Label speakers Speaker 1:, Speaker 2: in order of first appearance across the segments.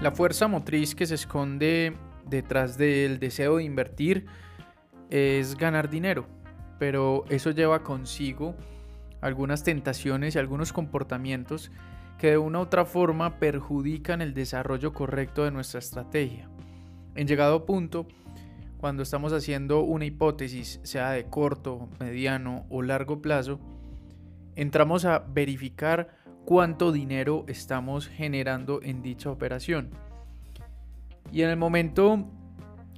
Speaker 1: La fuerza motriz que se esconde detrás del deseo de invertir es ganar dinero, pero eso lleva consigo algunas tentaciones y algunos comportamientos que de una u otra forma perjudican el desarrollo correcto de nuestra estrategia. En llegado punto, cuando estamos haciendo una hipótesis, sea de corto, mediano o largo plazo, entramos a verificar cuánto dinero estamos generando en dicha operación. Y en el momento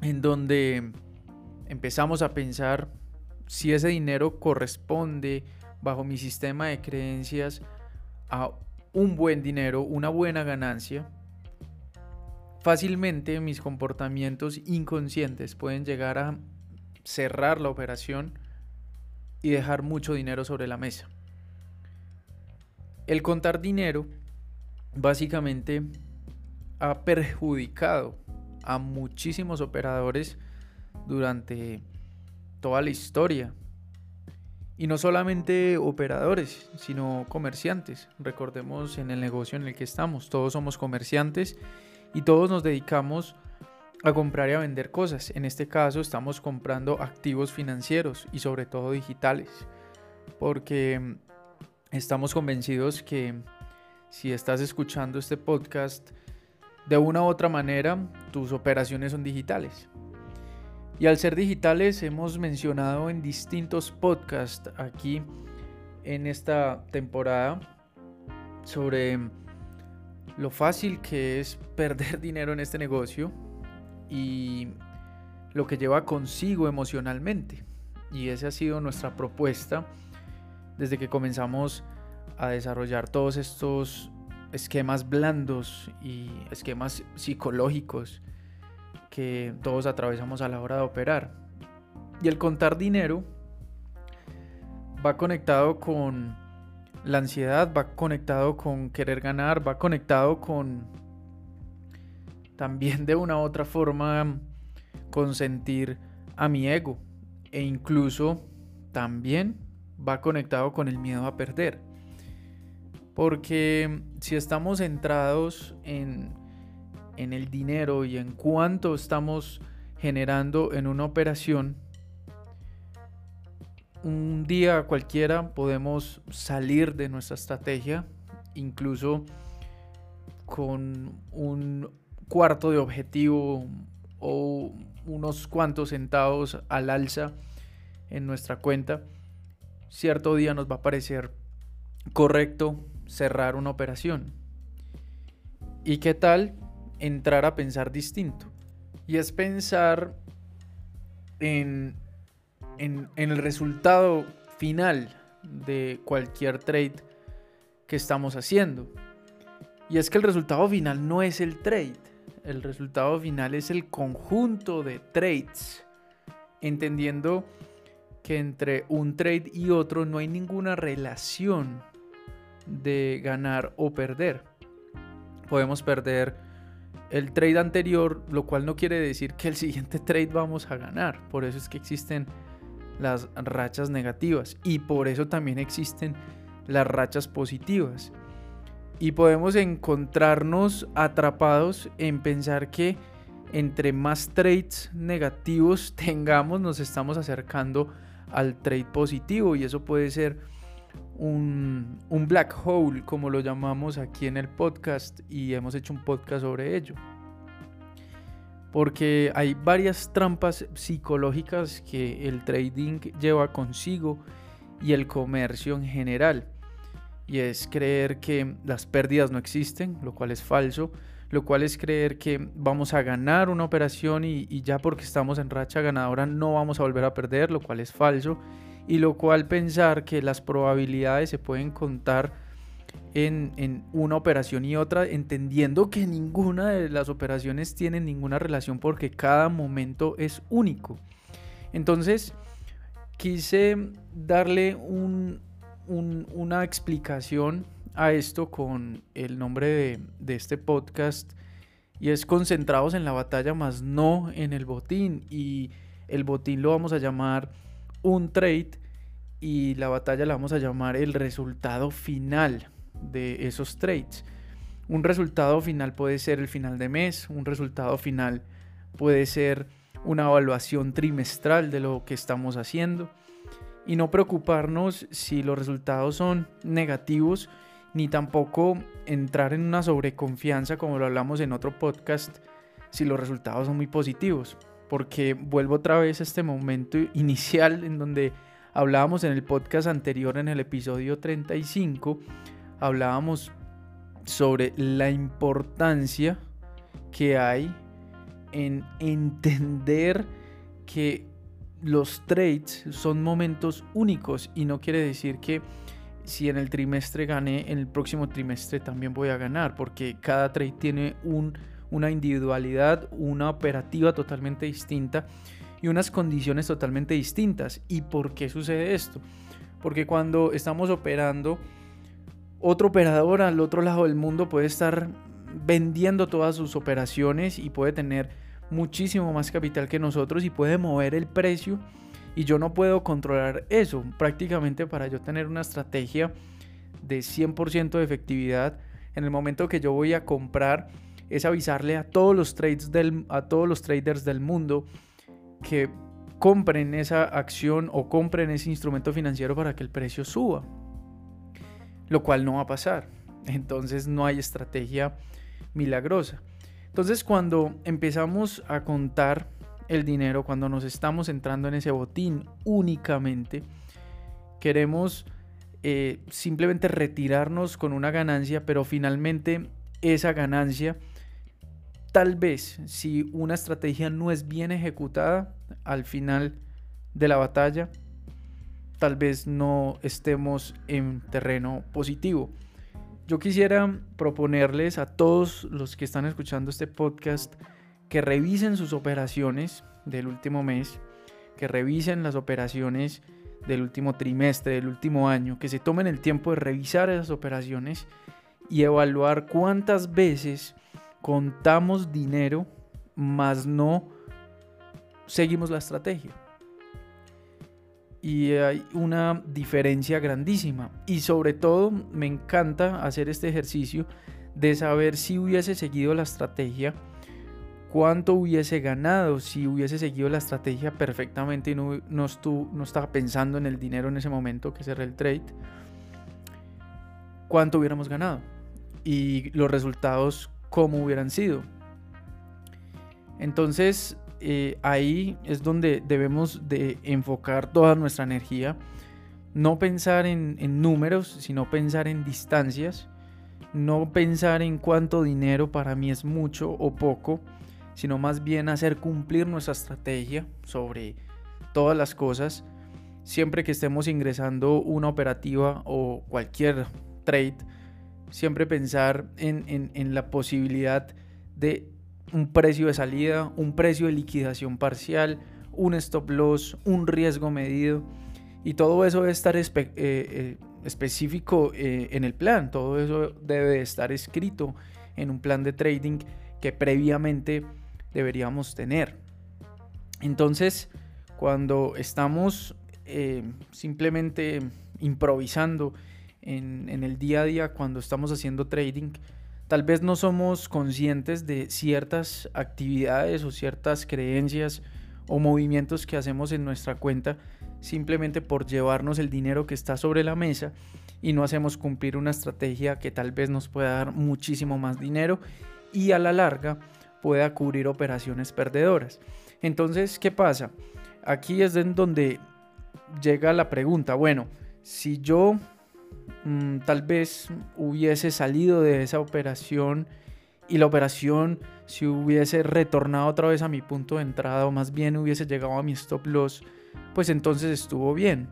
Speaker 1: en donde empezamos a pensar si ese dinero corresponde bajo mi sistema de creencias a un buen dinero, una buena ganancia, fácilmente mis comportamientos inconscientes pueden llegar a cerrar la operación y dejar mucho dinero sobre la mesa. El contar dinero básicamente ha perjudicado a muchísimos operadores durante toda la historia. Y no solamente operadores, sino comerciantes. Recordemos en el negocio en el que estamos, todos somos comerciantes y todos nos dedicamos a comprar y a vender cosas. En este caso estamos comprando activos financieros y sobre todo digitales. Porque estamos convencidos que si estás escuchando este podcast, de una u otra manera tus operaciones son digitales. Y al ser digitales hemos mencionado en distintos podcasts aquí en esta temporada sobre lo fácil que es perder dinero en este negocio y lo que lleva consigo emocionalmente. Y esa ha sido nuestra propuesta desde que comenzamos a desarrollar todos estos esquemas blandos y esquemas psicológicos que todos atravesamos a la hora de operar. Y el contar dinero va conectado con la ansiedad, va conectado con querer ganar, va conectado con también de una u otra forma consentir a mi ego e incluso también va conectado con el miedo a perder. Porque si estamos centrados en, en el dinero y en cuánto estamos generando en una operación, un día cualquiera podemos salir de nuestra estrategia, incluso con un cuarto de objetivo o unos cuantos centavos al alza en nuestra cuenta. Cierto día nos va a parecer correcto cerrar una operación. ¿Y qué tal entrar a pensar distinto? Y es pensar en, en, el resultado final de cualquier trade que estamos haciendo. Y es que el resultado final no es el trade. El resultado final es el conjunto de trades. Entendiendo que entre un trade y otro no hay ninguna relación de ganar o perder. Podemos perder el trade anterior, lo cual no quiere decir que el siguiente trade vamos a ganar. Por eso es que existen las rachas negativas y por eso también existen las rachas positivas. Y podemos encontrarnos atrapados en pensar que entre más trades negativos tengamos, nos estamos acercando al trade positivo y eso puede ser un, black hole, como lo llamamos aquí en el podcast, y hemos hecho un podcast sobre ello. Porque hay varias trampas psicológicas que el trading lleva consigo y el comercio en general. Y es creer que las pérdidas no existen, lo cual es falso. Lo cual es creer que vamos a ganar una operación y, ya porque estamos en racha ganadora no vamos a volver a perder, lo cual es falso y lo cual pensar que las probabilidades se pueden contar en, una operación y otra, entendiendo que ninguna de las operaciones tiene ninguna relación porque cada momento es único. Entonces, quise darle una explicación a esto con el nombre de, de este podcast y es concentrados en la batalla más no en el botín y el botín lo vamos a llamar un trade y la batalla la vamos a llamar el resultado final de esos trades. Un resultado final puede ser el final de mes, un resultado final puede ser una evaluación trimestral de lo que estamos haciendo y no preocuparnos si los resultados son negativos ni tampoco entrar en una sobreconfianza como lo hablamos en otro podcast si los resultados son muy positivos. Porque vuelvo otra vez a este momento inicial en donde hablábamos en el podcast anterior en el episodio 35 hablábamos sobre la importancia que hay en entender que los trades son momentos únicos y no quiere decir que si en el trimestre gané, en el próximo trimestre también voy a ganar, porque cada trade tiene un, una individualidad, una operativa totalmente distinta y unas condiciones totalmente distintas. ¿Y por qué sucede esto? Porque cuando estamos operando, otro operador al otro lado del mundo puede estar vendiendo todas sus operaciones y puede tener muchísimo más capital que nosotros y puede mover el precio y yo no puedo controlar eso. Prácticamente para yo tener una estrategia de 100% de efectividad, en el momento que yo voy a comprar es avisarle a todos los trades del, a todos los traders del mundo que compren esa acción o compren ese instrumento financiero para que el precio suba. Lo cual no va a pasar. Entonces no hay estrategia milagrosa. Entonces cuando empezamos a contar el dinero, cuando nos estamos entrando en ese botín únicamente, queremos eh, simplemente retirarnos con una ganancia, pero finalmente esa ganancia, tal vez si una estrategia no es bien ejecutada al final de la batalla, tal vez no estemos en terreno positivo. Yo quisiera proponerles a todos los que están escuchando este podcast que revisen sus operaciones del último mes, que revisen las operaciones del último trimestre, del último año, que se tomen el tiempo de revisar esas operaciones y evaluar cuántas veces contamos dinero, más no seguimos la estrategia y hay una diferencia grandísima. Y sobre todo me encanta hacer este ejercicio de saber si hubiese seguido la estrategia, cuánto hubiese ganado si hubiese seguido la estrategia perfectamente y no, no, no estaba pensando en el dinero en ese momento que cerré el trade, cuánto hubiéramos ganado y los resultados cómo hubieran sido. Entonces, eh, ahí es donde debemos de enfocar toda nuestra energía. No pensar en, números, sino pensar en distancias. No pensar en cuánto dinero para mí es mucho o poco, sino más bien hacer cumplir nuestra estrategia sobre todas las cosas. Siempre que estemos ingresando una operativa o cualquier trade, siempre pensar en la posibilidad de un precio de salida, un precio de liquidación parcial, un stop loss, un riesgo medido. Y todo eso debe estar eh, eh, específico eh, en el plan. Todo eso debe estar escrito en un plan de trading que previamente deberíamos tener. Entonces, cuando estamos simplemente improvisando en, en el día a día, cuando estamos haciendo trading, Tal vez no somos conscientes de ciertas actividades o ciertas creencias o movimientos que hacemos en nuestra cuenta simplemente por llevarnos el dinero que está sobre la mesa y no hacemos cumplir una estrategia que tal vez nos pueda dar muchísimo más dinero y a la larga pueda cubrir operaciones perdedoras. Entonces, ¿qué pasa? Aquí es en donde llega la pregunta, bueno, si yo Mm, tal vez hubiese salido de esa operación y la operación si hubiese retornado otra vez a mi punto de entrada o más bien hubiese llegado a mi stop loss, pues entonces estuvo bien.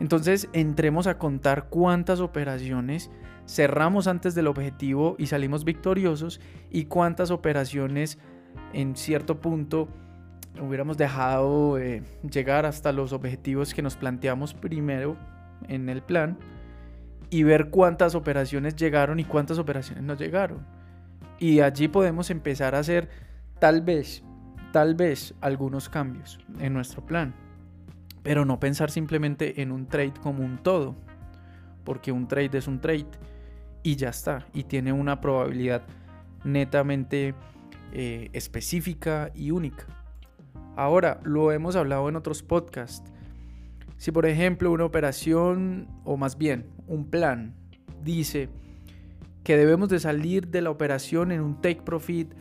Speaker 1: Entonces entremos a contar cuántas operaciones cerramos antes del objetivo y salimos victoriosos y cuántas operaciones en cierto punto hubiéramos dejado eh, llegar hasta los objetivos que nos planteamos primero en el plan y ver cuántas operaciones llegaron y cuántas operaciones no llegaron. Y allí podemos empezar a hacer tal vez, tal vez algunos cambios en nuestro plan. Pero no pensar simplemente en un trade como un todo, porque un trade es un trade. y ya está. Y tiene una probabilidad netamente eh, específica y única. Ahora, lo hemos hablado en otros podcasts. Si por ejemplo una operación, o más bien un plan, dice que debemos de salir de la operación en un take profit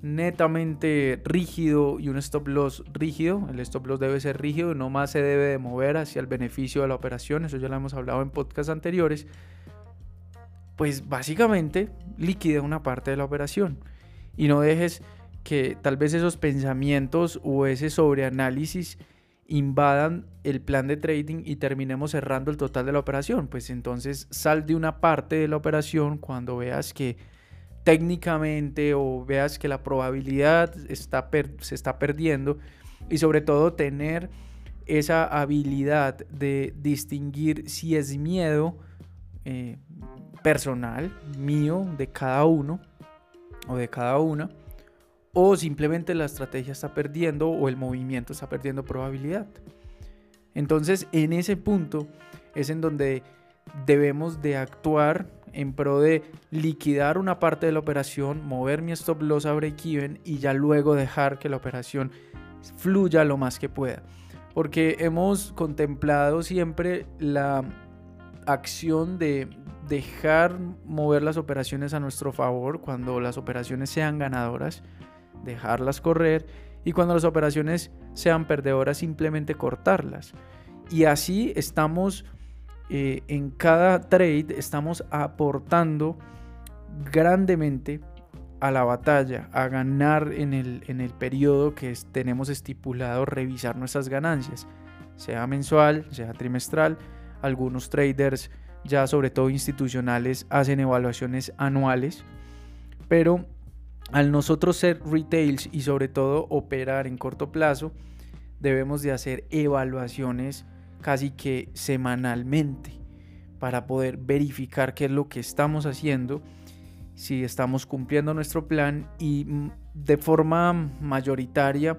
Speaker 1: netamente rígido y un stop loss rígido. El stop loss debe ser rígido, no más se debe de mover hacia el beneficio de la operación. Eso ya lo hemos hablado en podcasts anteriores. Pues básicamente liquide una parte de la operación y no dejes que tal vez esos pensamientos o ese sobreanálisis invadan el plan de trading y terminemos cerrando el total de la operación. Pues entonces sal de una parte de la operación cuando veas que técnicamente o veas que la probabilidad está se está perdiendo y sobre todo tener esa habilidad de distinguir si es miedo eh, personal mío de cada uno o de cada una o simplemente la estrategia está perdiendo o el movimiento está perdiendo probabilidad. Entonces en ese punto es en donde debemos de actuar en pro de liquidar una parte de la operación, mover mi stop loss a break even y ya luego dejar que la operación fluya lo más que pueda. Porque hemos contemplado siempre la acción de dejar mover las operaciones a nuestro favor cuando las operaciones sean ganadoras, dejarlas correr y cuando las operaciones sean perdedoras simplemente cortarlas. Y así estamos eh, en cada trade estamos aportando grandemente a la batalla, a ganar en el, en el periodo que tenemos estipulado revisar nuestras ganancias, sea mensual, sea trimestral. Algunos traders, ya sobre todo institucionales, hacen evaluaciones anuales, pero al nosotros ser retails y sobre todo operar en corto plazo, debemos de hacer evaluaciones casi que semanalmente para poder verificar qué es lo que estamos haciendo, si estamos cumpliendo nuestro plan y mm, de forma mayoritaria,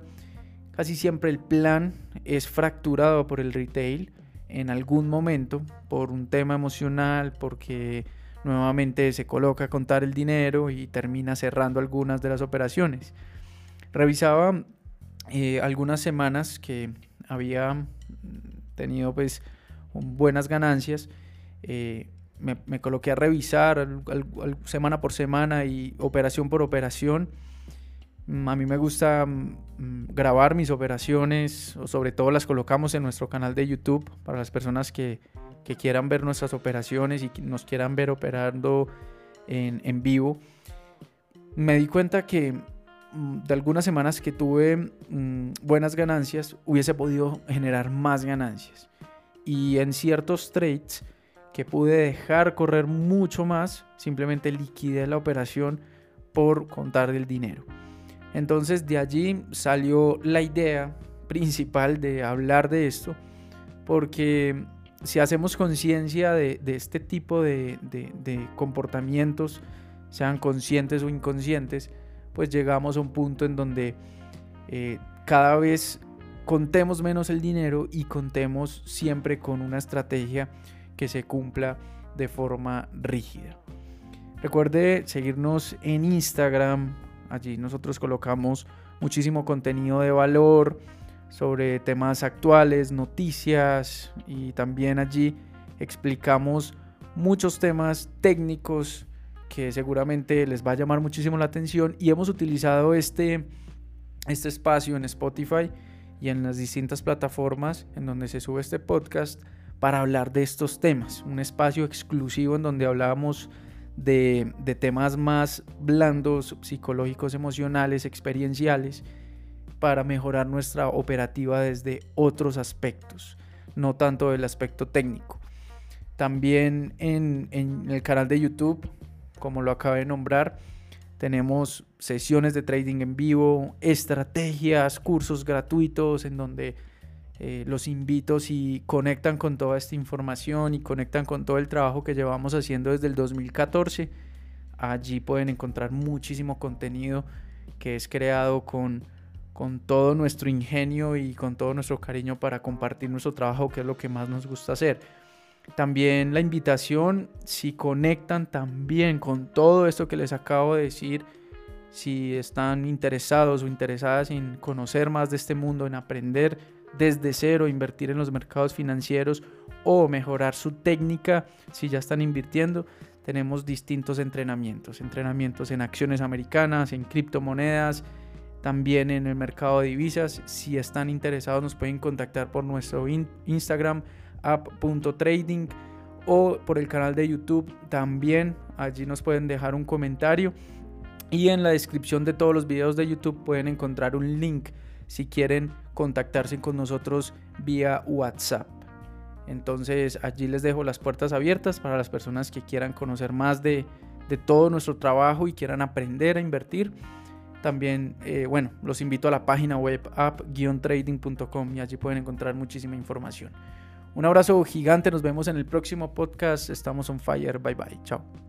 Speaker 1: casi siempre el plan es fracturado por el retail en algún momento por un tema emocional, porque nuevamente se coloca a contar el dinero y termina cerrando algunas de las operaciones. Revisaba eh, algunas semanas que había tenido pues buenas ganancias. Eh, me, coloqué a revisar semana por semana y operación por operación. Mm, a mí me gusta mm, mm, grabar mis operaciones, o sobre todo las colocamos en nuestro canal de YouTube para las personas que, quieran ver nuestras operaciones y nos quieran ver operando en, en vivo. Me di cuenta que de algunas semanas que tuve mm, buenas ganancias, hubiese podido generar más ganancias. Y en ciertos trades que pude dejar correr mucho más, simplemente liquidé la operación por contar del dinero. Entonces de allí salió la idea principal de hablar de esto, porque si hacemos conciencia de, este tipo de comportamientos, sean conscientes o inconscientes, pues llegamos a un punto en donde eh, cada vez contemos menos el dinero y contemos siempre con una estrategia que se cumpla de forma rígida. Recuerde seguirnos en Instagram, allí nosotros colocamos muchísimo contenido de valor sobre temas actuales, noticias y también allí explicamos muchos temas técnicos que seguramente les va a llamar muchísimo la atención y hemos utilizado este, este espacio en Spotify y en las distintas plataformas en donde se sube este podcast para hablar de estos temas. Un espacio exclusivo en donde hablábamos de, de temas más blandos, psicológicos, emocionales, experienciales, para mejorar nuestra operativa desde otros aspectos, no tanto del aspecto técnico. También en, en el canal de YouTube como lo acabé de nombrar. Tenemos sesiones de trading en vivo, estrategias, cursos gratuitos en donde eh, los invito si conectan con toda esta información y conectan con todo el trabajo que llevamos haciendo desde el 2014. Allí pueden encontrar muchísimo contenido que es creado con, con todo nuestro ingenio y con todo nuestro cariño para compartir nuestro trabajo, que es lo que más nos gusta hacer. También la invitación, si conectan también con todo esto que les acabo de decir, si están interesados o interesadas en conocer más de este mundo, en aprender desde cero, invertir en los mercados financieros o mejorar su técnica, si ya están invirtiendo, tenemos distintos entrenamientos, entrenamientos en acciones americanas, en criptomonedas, también en el mercado de divisas. Si están interesados nos pueden contactar por nuestro Instagram app.trading o por el canal de YouTube también. Allí nos pueden dejar un comentario y en la descripción de todos los videos de YouTube pueden encontrar un link si quieren contactarse con nosotros vía WhatsApp. Entonces allí les dejo las puertas abiertas para las personas que quieran conocer más de, de todo nuestro trabajo y quieran aprender a invertir. También, eh, bueno, los invito a la página web app-trading.com y allí pueden encontrar muchísima información. Un abrazo gigante, nos vemos en el próximo podcast. Estamos on fire, bye bye, chao.